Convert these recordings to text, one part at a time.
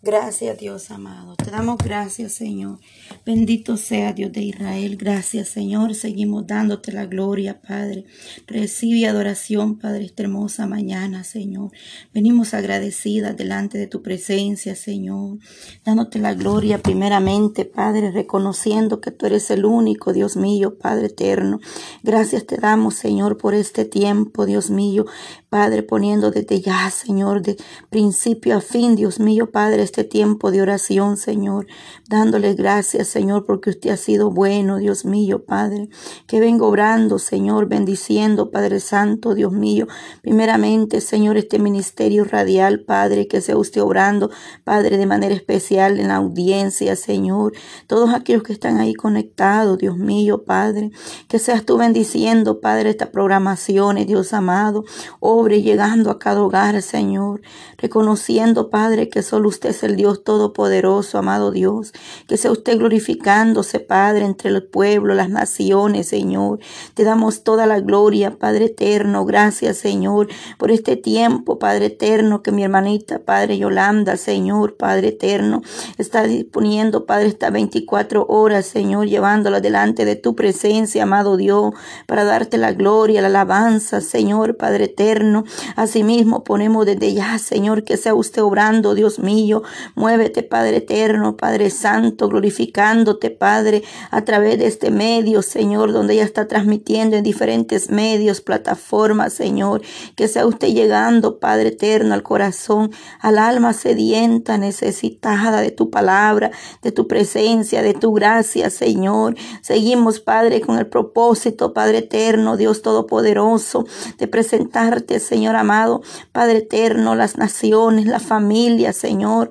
Gracias Dios amado. Te damos gracias Señor. Bendito sea Dios de Israel. Gracias Señor. Seguimos dándote la gloria Padre. Recibe adoración Padre esta hermosa mañana Señor. Venimos agradecidas delante de tu presencia Señor. Dándote la gloria primeramente Padre. Reconociendo que tú eres el único Dios mío Padre eterno. Gracias te damos Señor por este tiempo Dios mío. Padre poniendo desde ya Señor de principio a fin Dios mío Padre este tiempo de oración, Señor, dándole gracias, Señor, porque usted ha sido bueno, Dios mío, Padre, que vengo obrando, Señor, bendiciendo, Padre Santo, Dios mío, primeramente, Señor, este ministerio radial, Padre, que sea usted obrando, Padre, de manera especial en la audiencia, Señor, todos aquellos que están ahí conectados, Dios mío, Padre, que seas tú bendiciendo, Padre, estas programaciones, Dios amado, obre llegando a cada hogar, Señor, reconociendo, Padre, que solo usted el Dios Todopoderoso, amado Dios. Que sea usted glorificándose, Padre, entre el pueblo, las naciones, Señor. Te damos toda la gloria, Padre eterno. Gracias, Señor, por este tiempo, Padre eterno, que mi hermanita, Padre Yolanda, Señor, Padre eterno, está disponiendo, Padre, estas 24 horas, Señor, llevándola delante de tu presencia, amado Dios, para darte la gloria, la alabanza, Señor, Padre eterno. Asimismo, ponemos desde ya, Señor, que sea usted obrando, Dios mío, Muévete, Padre eterno, Padre santo, glorificándote, Padre, a través de este medio, Señor, donde ella está transmitiendo en diferentes medios, plataformas, Señor. Que sea usted llegando, Padre eterno, al corazón, al alma sedienta, necesitada de tu palabra, de tu presencia, de tu gracia, Señor. Seguimos, Padre, con el propósito, Padre eterno, Dios todopoderoso, de presentarte, Señor amado, Padre eterno, las naciones, la familia, Señor.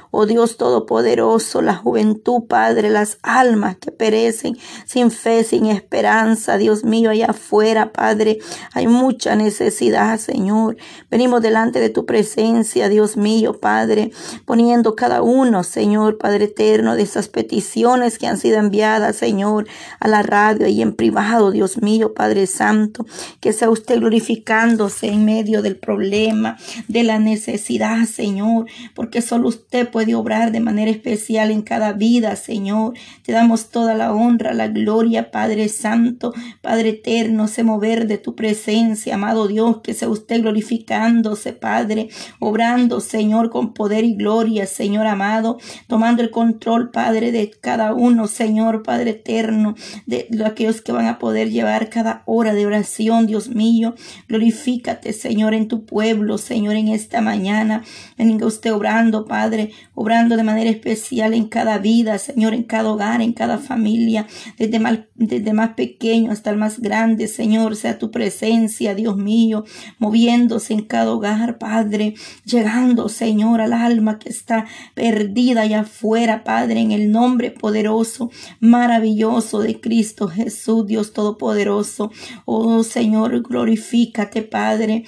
Oh Dios Todopoderoso, la juventud, Padre, las almas que perecen sin fe, sin esperanza, Dios mío, allá afuera, Padre, hay mucha necesidad, Señor. Venimos delante de tu presencia, Dios mío, Padre, poniendo cada uno, Señor, Padre eterno, de esas peticiones que han sido enviadas, Señor, a la radio y en privado, Dios mío, Padre Santo, que sea usted glorificándose en medio del problema, de la necesidad, Señor, porque solo usted puede puede obrar de manera especial en cada vida, Señor. Te damos toda la honra, la gloria, Padre Santo, Padre Eterno, se mover de tu presencia, amado Dios, que sea usted glorificándose, Padre, obrando, Señor, con poder y gloria, Señor amado, tomando el control, Padre, de cada uno, Señor, Padre Eterno, de aquellos que van a poder llevar cada hora de oración, Dios mío. Glorifícate, Señor, en tu pueblo, Señor, en esta mañana. Venga usted obrando, Padre, obrando de manera especial en cada vida, Señor, en cada hogar, en cada familia, desde más, desde más pequeño hasta el más grande, Señor, sea tu presencia, Dios mío, moviéndose en cada hogar, Padre, llegando, Señor, al alma que está perdida allá afuera, Padre, en el nombre poderoso, maravilloso de Cristo Jesús, Dios Todopoderoso. Oh Señor, glorifícate, Padre.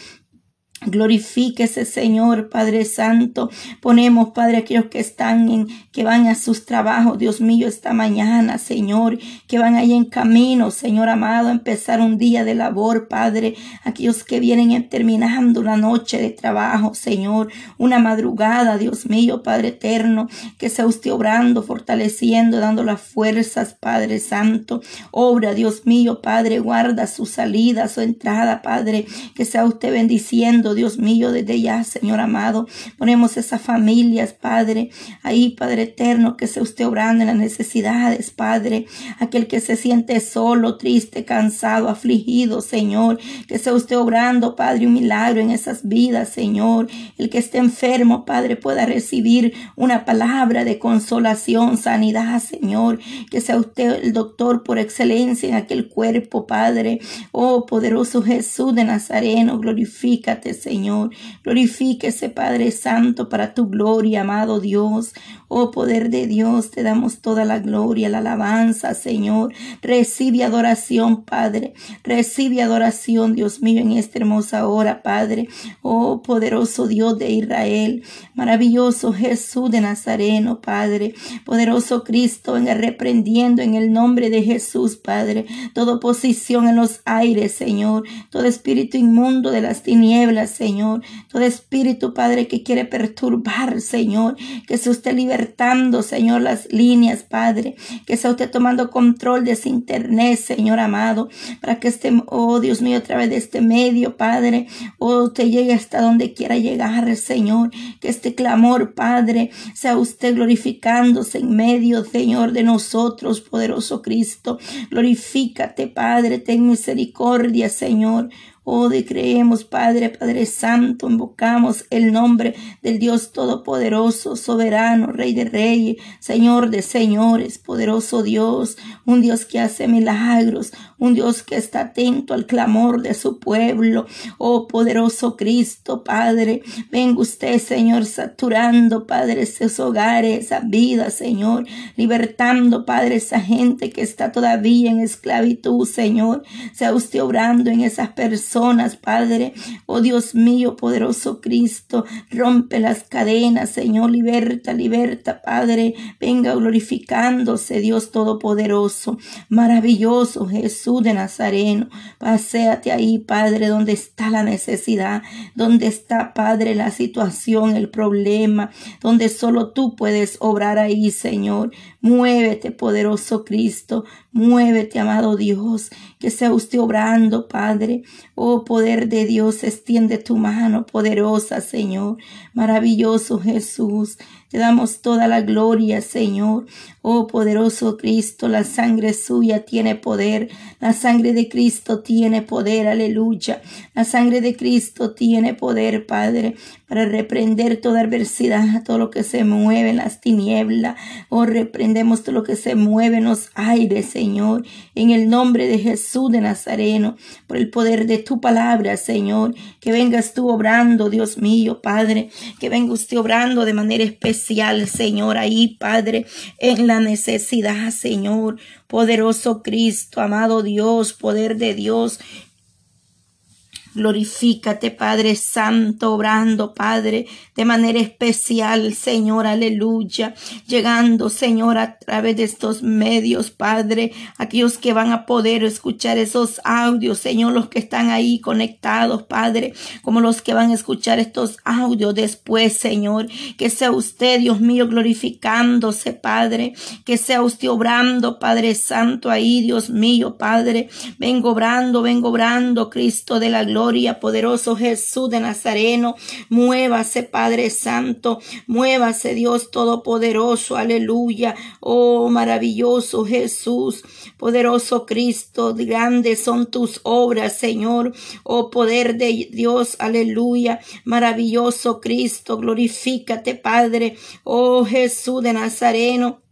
Glorifíquese, Señor, Padre Santo. Ponemos, Padre, aquellos que están en, que van a sus trabajos, Dios mío, esta mañana, Señor, que van ahí en camino, Señor amado, a empezar un día de labor, Padre. Aquellos que vienen terminando una noche de trabajo, Señor, una madrugada, Dios mío, Padre eterno, que sea usted obrando, fortaleciendo, dando las fuerzas, Padre Santo. Obra, Dios mío, Padre, guarda su salida, su entrada, Padre, que sea usted bendiciendo Dios mío, desde ya, Señor amado. Ponemos esas familias, Padre, ahí, Padre eterno, que sea usted obrando en las necesidades, Padre. Aquel que se siente solo, triste, cansado, afligido, Señor. Que sea usted obrando, Padre, un milagro en esas vidas, Señor. El que esté enfermo, Padre, pueda recibir una palabra de consolación, sanidad, Señor. Que sea usted el doctor por excelencia en aquel cuerpo, Padre. Oh, poderoso Jesús de Nazareno, glorifícate, Señor. Glorifíquese, Padre Santo, para tu gloria, amado Dios. Oh poder de Dios, te damos toda la gloria, la alabanza, Señor. Recibe adoración, Padre. Recibe adoración, Dios mío, en esta hermosa hora, Padre. Oh poderoso Dios de Israel. Maravilloso Jesús de Nazareno, Padre. Poderoso Cristo, venga reprendiendo en el nombre de Jesús, Padre. Toda oposición en los aires, Señor. Todo espíritu inmundo de las tinieblas Señor. Todo espíritu, Padre, que quiere perturbar, Señor, que se usted Señor, las líneas, Padre, que sea usted tomando control de ese internet, Señor amado, para que este, oh Dios mío, a través de este medio, Padre, oh, usted llegue hasta donde quiera llegar, Señor, que este clamor, Padre, sea usted glorificándose en medio, Señor, de nosotros, poderoso Cristo. Glorifícate, Padre, ten misericordia, Señor. Oh, creemos, Padre, Padre Santo, invocamos el nombre del Dios Todopoderoso, soberano, Rey de Reyes, Señor de Señores, poderoso Dios, un Dios que hace milagros, un Dios que está atento al clamor de su pueblo. Oh, poderoso Cristo, Padre, venga usted, Señor, saturando, Padre, esos hogares, esa vida, Señor, libertando, Padre, esa gente que está todavía en esclavitud, Señor, sea usted obrando en esas personas Padre. Oh Dios mío, poderoso Cristo, rompe las cadenas, Señor, liberta, liberta, Padre. Venga glorificándose, Dios Todopoderoso, maravilloso Jesús de Nazareno. Paseate ahí, Padre, donde está la necesidad, donde está, Padre, la situación, el problema, donde solo tú puedes obrar ahí, Señor. Muévete, poderoso Cristo, muévete, amado Dios, que sea usted obrando, Padre. Oh, poder de Dios, extiende tu mano poderosa, Señor. Maravilloso Jesús. Te damos toda la gloria, Señor. Oh poderoso Cristo, la sangre suya tiene poder. La sangre de Cristo tiene poder, aleluya. La sangre de Cristo tiene poder, Padre, para reprender toda adversidad, todo lo que se mueve en las tinieblas. Oh, reprendemos todo lo que se mueve en los aires, Señor. En el nombre de Jesús de Nazareno, por el poder de tu palabra, Señor. Que vengas tú obrando, Dios mío, Padre. Que venga usted obrando de manera especial Señor, ahí, Padre, en la necesidad, Señor. Poderoso Cristo, amado Dios, poder de Dios, Glorifícate, Padre Santo, obrando, Padre, de manera especial, Señor, aleluya. Llegando, Señor, a través de estos medios, Padre, aquellos que van a poder escuchar esos audios, Señor, los que están ahí conectados, Padre, como los que van a escuchar estos audios después, Señor. Que sea usted, Dios mío, glorificándose, Padre. Que sea usted obrando, Padre Santo, ahí, Dios mío, Padre. Vengo obrando, vengo obrando, Cristo de la gloria poderoso Jesús de Nazareno. Muévase, Padre Santo. Muévase, Dios Todopoderoso. Aleluya. Oh, maravilloso Jesús. Poderoso Cristo. Grandes son tus obras, Señor. Oh, poder de Dios. Aleluya. Maravilloso Cristo. Glorifícate, Padre. Oh, Jesús de Nazareno.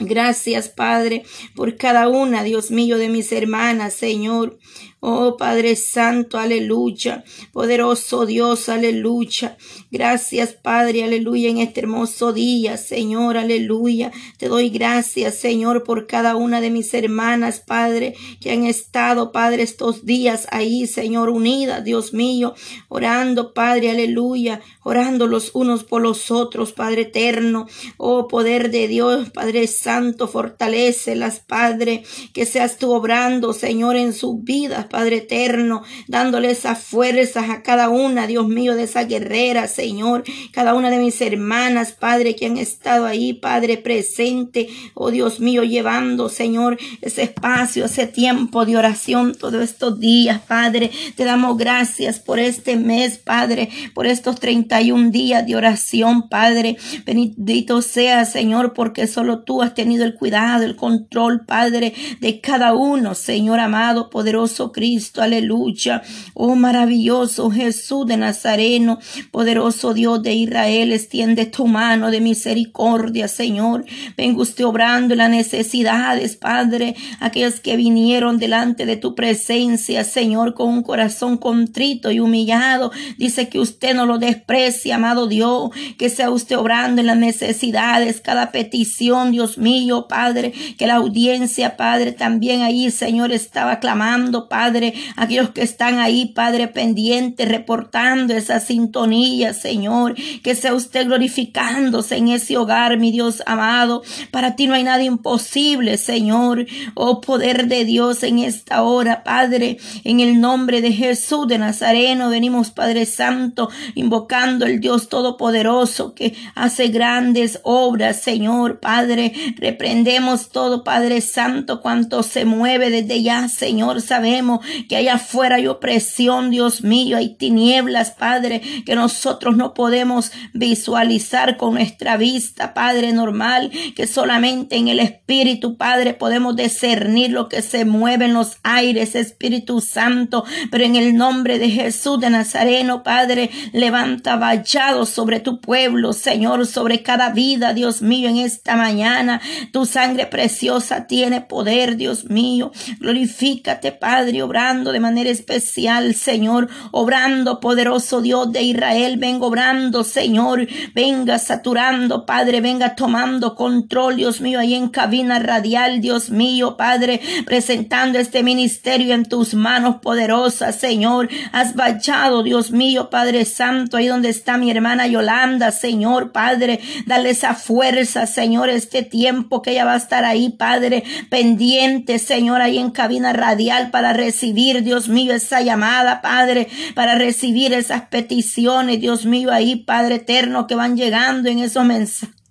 Gracias, Padre, por cada una, Dios mío, de mis hermanas, Señor. Oh Padre Santo, aleluya. Poderoso Dios, aleluya. Gracias Padre, aleluya, en este hermoso día, Señor, aleluya. Te doy gracias, Señor, por cada una de mis hermanas, Padre, que han estado, Padre, estos días ahí, Señor, unidas, Dios mío, orando, Padre, aleluya, orando los unos por los otros, Padre eterno. Oh poder de Dios, Padre Santo, fortalecelas, Padre, que seas tú obrando, Señor, en sus vidas, Padre eterno, dándole esas fuerzas a cada una, Dios mío, de esa guerrera, Señor, cada una de mis hermanas, Padre, que han estado ahí, Padre, presente, oh Dios mío, llevando, Señor, ese espacio, ese tiempo de oración todos estos días, Padre. Te damos gracias por este mes, Padre, por estos 31 días de oración, Padre. Bendito sea, Señor, porque solo tú has tenido el cuidado, el control, Padre, de cada uno, Señor amado, poderoso Cristo. Cristo, aleluya. Oh maravilloso Jesús de Nazareno, poderoso Dios de Israel, extiende tu mano de misericordia, Señor. Venga usted obrando las necesidades, Padre, aquellos que vinieron delante de tu presencia, Señor, con un corazón contrito y humillado. Dice que usted no lo desprecia, amado Dios, que sea usted obrando en las necesidades, cada petición, Dios mío, Padre, que la audiencia, Padre, también ahí, Señor, estaba clamando, Padre Padre, aquellos que están ahí, Padre, pendientes, reportando esa sintonía, Señor, que sea usted glorificándose en ese hogar, mi Dios amado. Para ti no hay nada imposible, Señor. Oh poder de Dios en esta hora, Padre, en el nombre de Jesús de Nazareno, venimos, Padre Santo, invocando el Dios Todopoderoso que hace grandes obras, Señor, Padre. Reprendemos todo, Padre Santo, cuanto se mueve desde ya, Señor. Sabemos que allá afuera hay opresión, Dios mío, hay tinieblas, Padre, que nosotros no podemos visualizar con nuestra vista, Padre, normal, que solamente en el Espíritu, Padre, podemos discernir lo que se mueve en los aires, Espíritu Santo, pero en el nombre de Jesús de Nazareno, Padre, levanta vallado sobre tu pueblo, Señor, sobre cada vida, Dios mío, en esta mañana. Tu sangre preciosa tiene poder, Dios mío. Glorifícate, Padre, obrando de manera especial, Señor, obrando, poderoso Dios de Israel. Venga obrando, Señor. Venga saturando, Padre, venga tomando control, Dios mío, ahí en cabina radial, Dios mío, Padre, presentando este ministerio en tus manos poderosas, Señor. Has vallado, Dios mío, Padre Santo, ahí donde está mi hermana Yolanda, Señor, Padre. Dale esa fuerza, Señor, este tiempo que ella va a estar ahí, Padre, pendiente, Señor, ahí en cabina radial para recibir, Dios mío, esa llamada, Padre, para recibir esas peticiones, Dios mío, ahí, Padre eterno, que van llegando en esos mensajes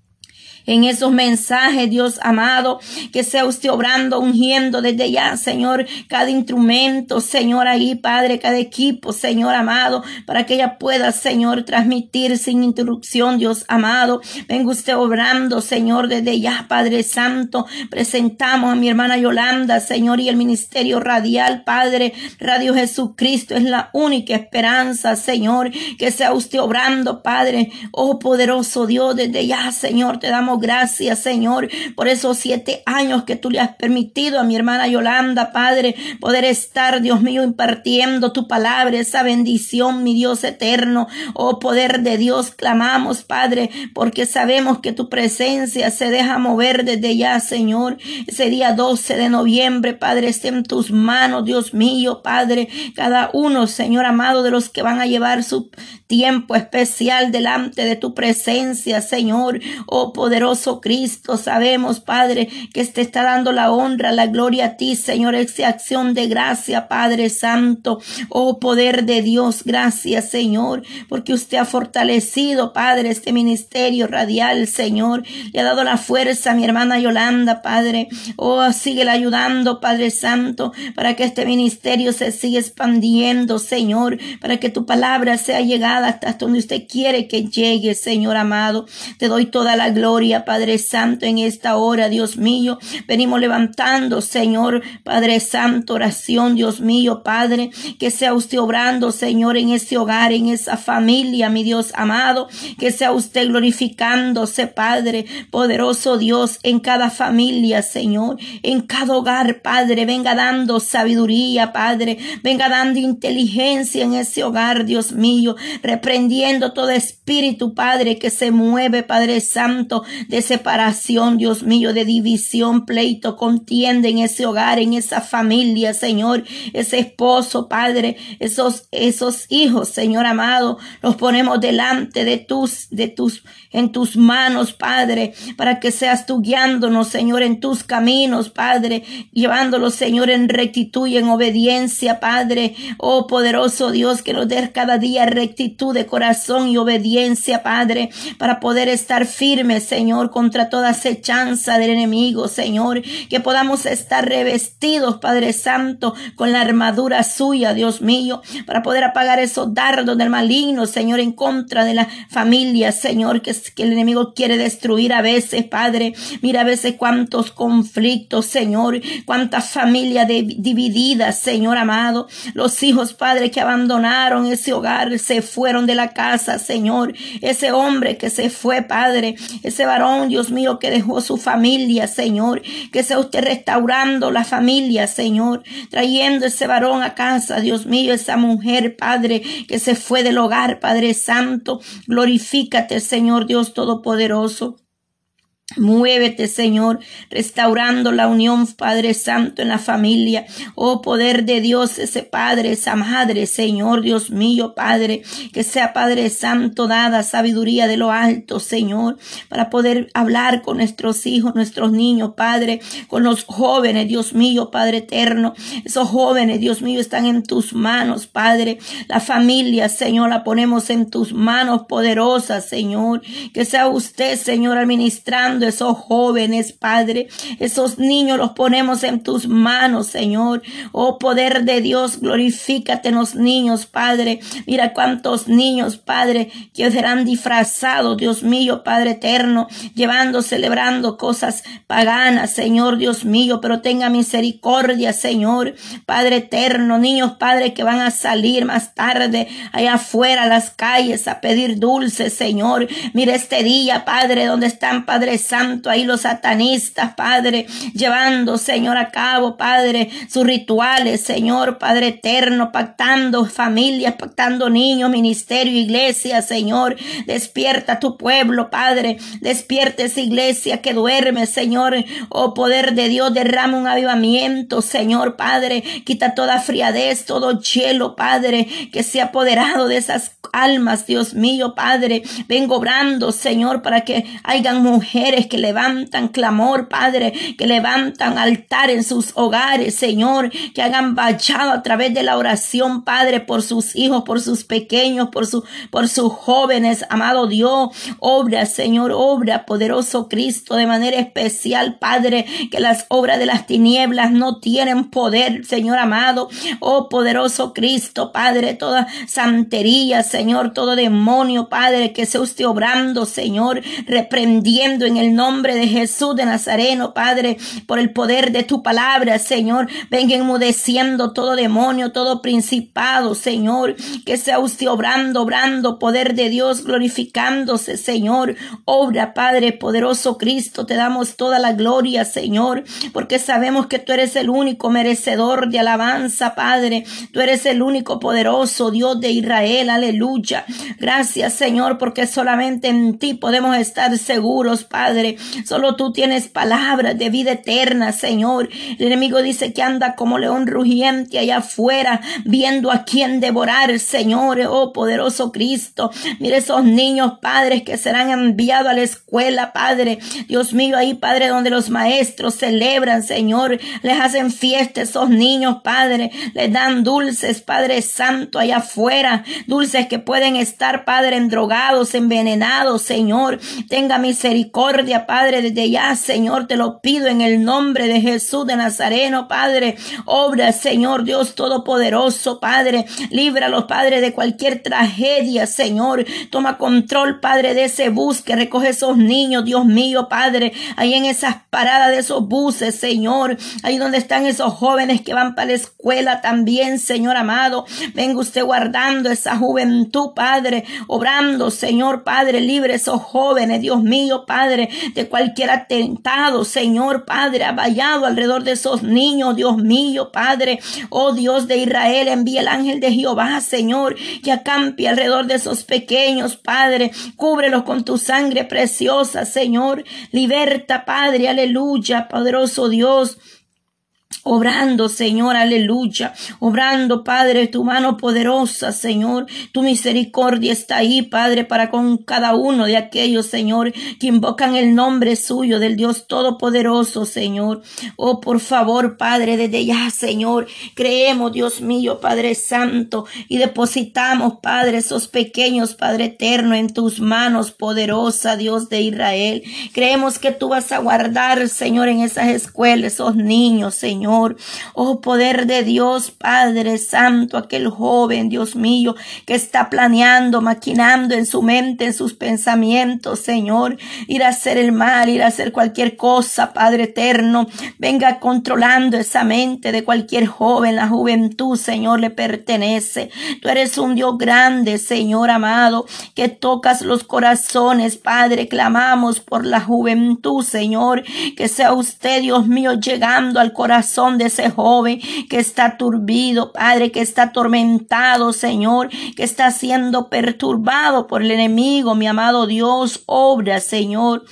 en esos mensajes, Dios amado, que sea usted obrando, ungiendo desde ya, Señor, cada instrumento, Señor, ahí, Padre, cada equipo, Señor amado, para que ella pueda, Señor, transmitir sin interrupción, Dios amado. Venga usted obrando, Señor, desde ya, Padre Santo. Presentamos a mi hermana Yolanda, Señor, y el ministerio radial, Padre, Radio Jesucristo es la única esperanza, Señor, que sea usted obrando, Padre, oh poderoso Dios, desde ya, Señor, te damos gracias, Señor, por esos siete años que tú le has permitido a mi hermana Yolanda, Padre, poder estar, Dios mío, impartiendo tu palabra, esa bendición, mi Dios eterno. Oh, poder de Dios, clamamos, Padre, porque sabemos que tu presencia se deja mover desde ya, Señor. Ese día 12 de noviembre, Padre, esté en tus manos, Dios mío, Padre. Cada uno, Señor amado, de los que van a llevar su tiempo especial delante de tu presencia, Señor. Oh, poder Cristo. Sabemos, Padre, que te está dando la honra, la gloria a ti, Señor, esa acción de gracia, Padre Santo. Oh, poder de Dios, gracias, Señor, porque usted ha fortalecido, Padre, este ministerio radial, Señor. Le ha dado la fuerza a mi hermana Yolanda, Padre. Oh, sigue ayudando, Padre Santo, para que este ministerio se siga expandiendo, Señor, para que tu palabra sea llegada hasta donde usted quiere que llegue, Señor amado. Te doy toda la gloria Padre Santo, en esta hora, Dios mío. Venimos levantando, Señor, Padre Santo, oración, Dios mío, Padre, que sea usted obrando, Señor, en ese hogar, en esa familia, mi Dios amado, que sea usted glorificándose, Padre, poderoso Dios, en cada familia, Señor, en cada hogar, Padre, venga dando sabiduría, Padre, venga dando inteligencia en ese hogar, Dios mío, reprendiendo todo espíritu, Padre, que se mueve, Padre Santo, de separación, Dios mío, de división, pleito, contienda en ese hogar, en esa familia, Señor, ese esposo, Padre, esos, esos hijos, Señor amado, los ponemos delante de tus, de tus, en tus manos, Padre, para que seas tú guiándonos, Señor, en tus caminos, Padre, llevándolos, Señor, en rectitud y en obediencia, Padre, oh poderoso Dios, que nos dé cada día rectitud de corazón y obediencia, Padre, para poder estar firmes, Señor, contra toda acechanza del enemigo, Señor, que podamos estar revestidos, Padre Santo, con la armadura suya, Dios mío, para poder apagar esos dardos del maligno, Señor, en contra de la familia, Señor, que, que el enemigo quiere destruir a veces, Padre. Mira a veces cuántos conflictos, Señor, cuántas familias divididas, Señor amado, los hijos, Padre, que abandonaron ese hogar, se fueron de la casa, Señor, ese hombre que se fue, Padre, ese varón, Dios mío, que dejó su familia, Señor. Que sea usted restaurando la familia, Señor. Trayendo ese varón a casa, Dios mío, esa mujer, Padre, que se fue del hogar, Padre Santo. Glorifícate, Señor Dios Todopoderoso. Muévete, Señor, restaurando la unión, Padre Santo, en la familia. Oh, poder de Dios, ese Padre, esa Madre, Señor, Dios mío, Padre, que sea Padre Santo, dada sabiduría de lo alto, Señor, para poder hablar con nuestros hijos, nuestros niños, Padre, con los jóvenes, Dios mío, Padre eterno. Esos jóvenes, Dios mío, están en tus manos, Padre. La familia, Señor, la ponemos en tus manos poderosas, Señor. Que sea usted, Señor, administrando esos jóvenes, Padre. Esos niños los ponemos en tus manos, Señor. Oh poder de Dios, glorifícate en los niños, Padre. Mira cuántos niños, Padre, que serán disfrazados, Dios mío, Padre eterno, llevando, celebrando cosas paganas, Señor, Dios mío, pero tenga misericordia, Señor, Padre eterno, niños, Padre, que van a salir más tarde allá afuera a las calles a pedir dulces, Señor. Mira este día, Padre, donde están, Padre Santo, ahí los satanistas, Padre, llevando, Señor, a cabo, Padre, sus rituales, Señor, Padre eterno, pactando familias, pactando niños, ministerio, iglesia, Señor, despierta tu pueblo, Padre, despierta esa iglesia que duerme, Señor, oh poder de Dios, derrama un avivamiento, Señor, Padre, quita toda friadez, todo hielo, Padre, que se ha apoderado de esas almas, Dios mío, Padre, vengo obrando, Señor, para que hayan mujeres que levantan clamor, Padre, que levantan altar en sus hogares, Señor, que hagan bachado a través de la oración, Padre, por sus hijos, por sus pequeños, por, su, por sus jóvenes, amado Dios, obra, Señor, obra, poderoso Cristo, de manera especial, Padre, que las obras de las tinieblas no tienen poder, Señor amado, oh poderoso Cristo, Padre, toda santería, Señor, todo demonio, Padre, que se esté obrando, Señor, reprendiendo en nombre de Jesús de Nazareno, Padre, por el poder de tu palabra, Señor. Venga enmudeciendo todo demonio, todo principado, Señor. Que sea usted obrando, obrando, poder de Dios, glorificándose, Señor. Obra, Padre, poderoso Cristo, te damos toda la gloria, Señor, porque sabemos que tú eres el único merecedor de alabanza, Padre. Tú eres el único poderoso Dios de Israel, aleluya. Gracias, Señor, porque solamente en ti podemos estar seguros, Padre Solo tú tienes palabras de vida eterna, Señor. El enemigo dice que anda como león rugiente allá afuera, viendo a quién devorar, Señor. Oh, poderoso Cristo. Mire esos niños, padres, que serán enviados a la escuela, Padre. Dios mío, ahí, Padre, donde los maestros celebran, Señor. Les hacen fiesta esos niños, Padre. Les dan dulces, Padre Santo, allá afuera. Dulces que pueden estar, Padre, endrogados, envenenados, Señor. Tenga misericordia Padre, desde ya, Señor, te lo pido en el nombre de Jesús de Nazareno, Padre. Obra, Señor Dios Todopoderoso, Padre. Líbralos, Padre, de cualquier tragedia, Señor. Toma control, Padre, de ese bus que recoge esos niños, Dios mío, Padre. Ahí en esas paradas de esos buses, Señor. Ahí donde están esos jóvenes que van para la escuela también, Señor amado. Venga usted guardando esa juventud, Padre. Obrando, Señor, Padre, libre esos jóvenes, Dios mío, Padre de cualquier atentado, Señor Padre, ha vallado alrededor de esos niños, Dios mío, Padre, oh Dios de Israel, envía el ángel de Jehová, Señor, que acampe alrededor de esos pequeños, Padre, cúbrelos con tu sangre preciosa, Señor, liberta, Padre, aleluya, poderoso Dios. Obrando, Señor, aleluya. Obrando, Padre, tu mano poderosa, Señor. Tu misericordia está ahí, Padre, para con cada uno de aquellos, Señor, que invocan el nombre suyo del Dios Todopoderoso, Señor. Oh, por favor, Padre, desde ya, Señor, creemos, Dios mío, Padre Santo, y depositamos, Padre, esos pequeños, Padre eterno, en tus manos, poderosa, Dios de Israel. Creemos que tú vas a guardar, Señor, en esas escuelas, esos niños, Señor. Oh poder de Dios, Padre Santo, aquel joven, Dios mío, que está planeando, maquinando en su mente, en sus pensamientos, Señor, ir a hacer el mal, ir a hacer cualquier cosa, Padre eterno. Venga controlando esa mente de cualquier joven, la juventud, Señor, le pertenece. Tú eres un Dios grande, Señor amado, que tocas los corazones, Padre. Clamamos por la juventud, Señor, que sea usted, Dios mío, llegando al corazón de ese joven que está turbido, Padre, que está atormentado, Señor, que está siendo perturbado por el enemigo, mi amado Dios, obra, Señor.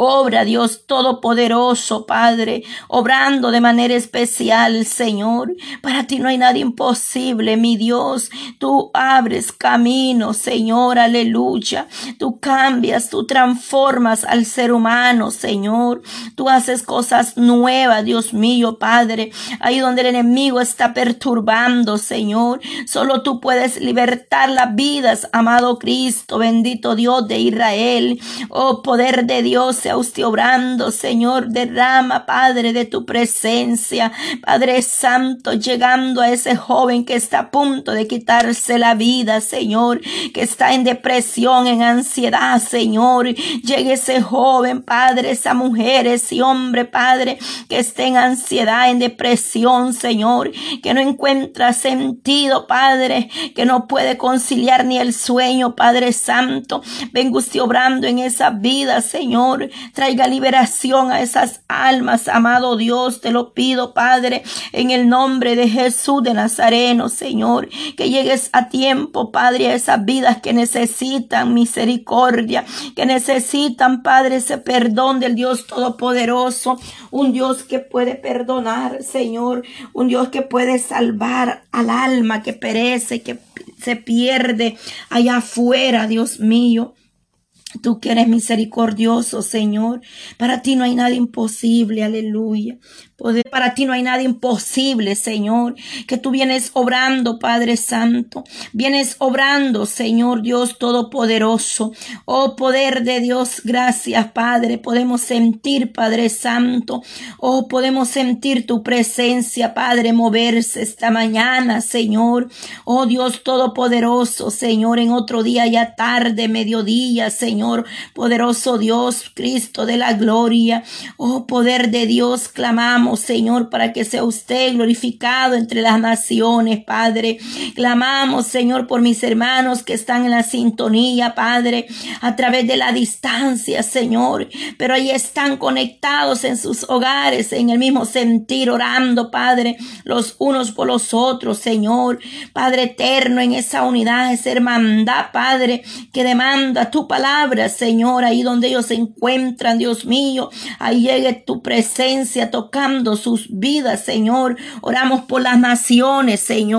Obra, Dios Todopoderoso, Padre, obrando de manera especial, Señor. Para ti no hay nada imposible, mi Dios. Tú abres camino, Señor, aleluya. Tú cambias, tú transformas al ser humano, Señor. Tú haces cosas nuevas, Dios mío, Padre. Ahí donde el enemigo está perturbando, Señor. Solo tú puedes libertar las vidas, amado Cristo, bendito Dios de Israel. Oh, poder de Dios sea usted obrando, Señor. Derrama, Padre, de tu presencia. Padre Santo, llegando a ese joven que está a punto de quitarse la vida, Señor. Que está en depresión, en ansiedad, Señor. Llegue ese joven, Padre, esa mujer, ese hombre, Padre, que esté en ansiedad, en depresión, Señor. Que no encuentra sentido, Padre. Que no puede conciliar ni el sueño, Padre Santo. Venga usted obrando en esa vida, Señor. Traiga liberación a esas almas, amado Dios. Te lo pido, Padre, en el nombre de Jesús de Nazareno, Señor. Que llegues a tiempo, Padre, a esas vidas que necesitan misericordia, que necesitan, Padre, ese perdón del Dios Todopoderoso. Un Dios que puede perdonar, Señor. Un Dios que puede salvar al alma que perece, que se pierde allá afuera, Dios mío. Tú que eres misericordioso, Señor. Para ti no hay nada imposible, aleluya. Para ti no hay nada imposible, Señor, que tú vienes obrando, Padre Santo. Vienes obrando, Señor Dios Todopoderoso. Oh poder de Dios, gracias, Padre. Podemos sentir, Padre Santo. Oh, podemos sentir tu presencia, Padre, moverse esta mañana, Señor. Oh Dios Todopoderoso, Señor, en otro día ya tarde, mediodía, Señor. Poderoso Dios, Cristo de la gloria. Oh poder de Dios, clamamos Señor, para que sea usted glorificado entre las naciones, Padre. Clamamos, Señor, por mis hermanos que están en la sintonía, Padre, a través de la distancia, Señor. Pero ahí están conectados en sus hogares, en el mismo sentir, orando, Padre, los unos por los otros, Señor. Padre eterno, en esa unidad, esa hermandad, Padre, que demanda tu palabra, Señor, ahí donde ellos se encuentran, Dios mío. Ahí llegue tu presencia tocando sus vidas, Señor. Oramos por las naciones, Señor.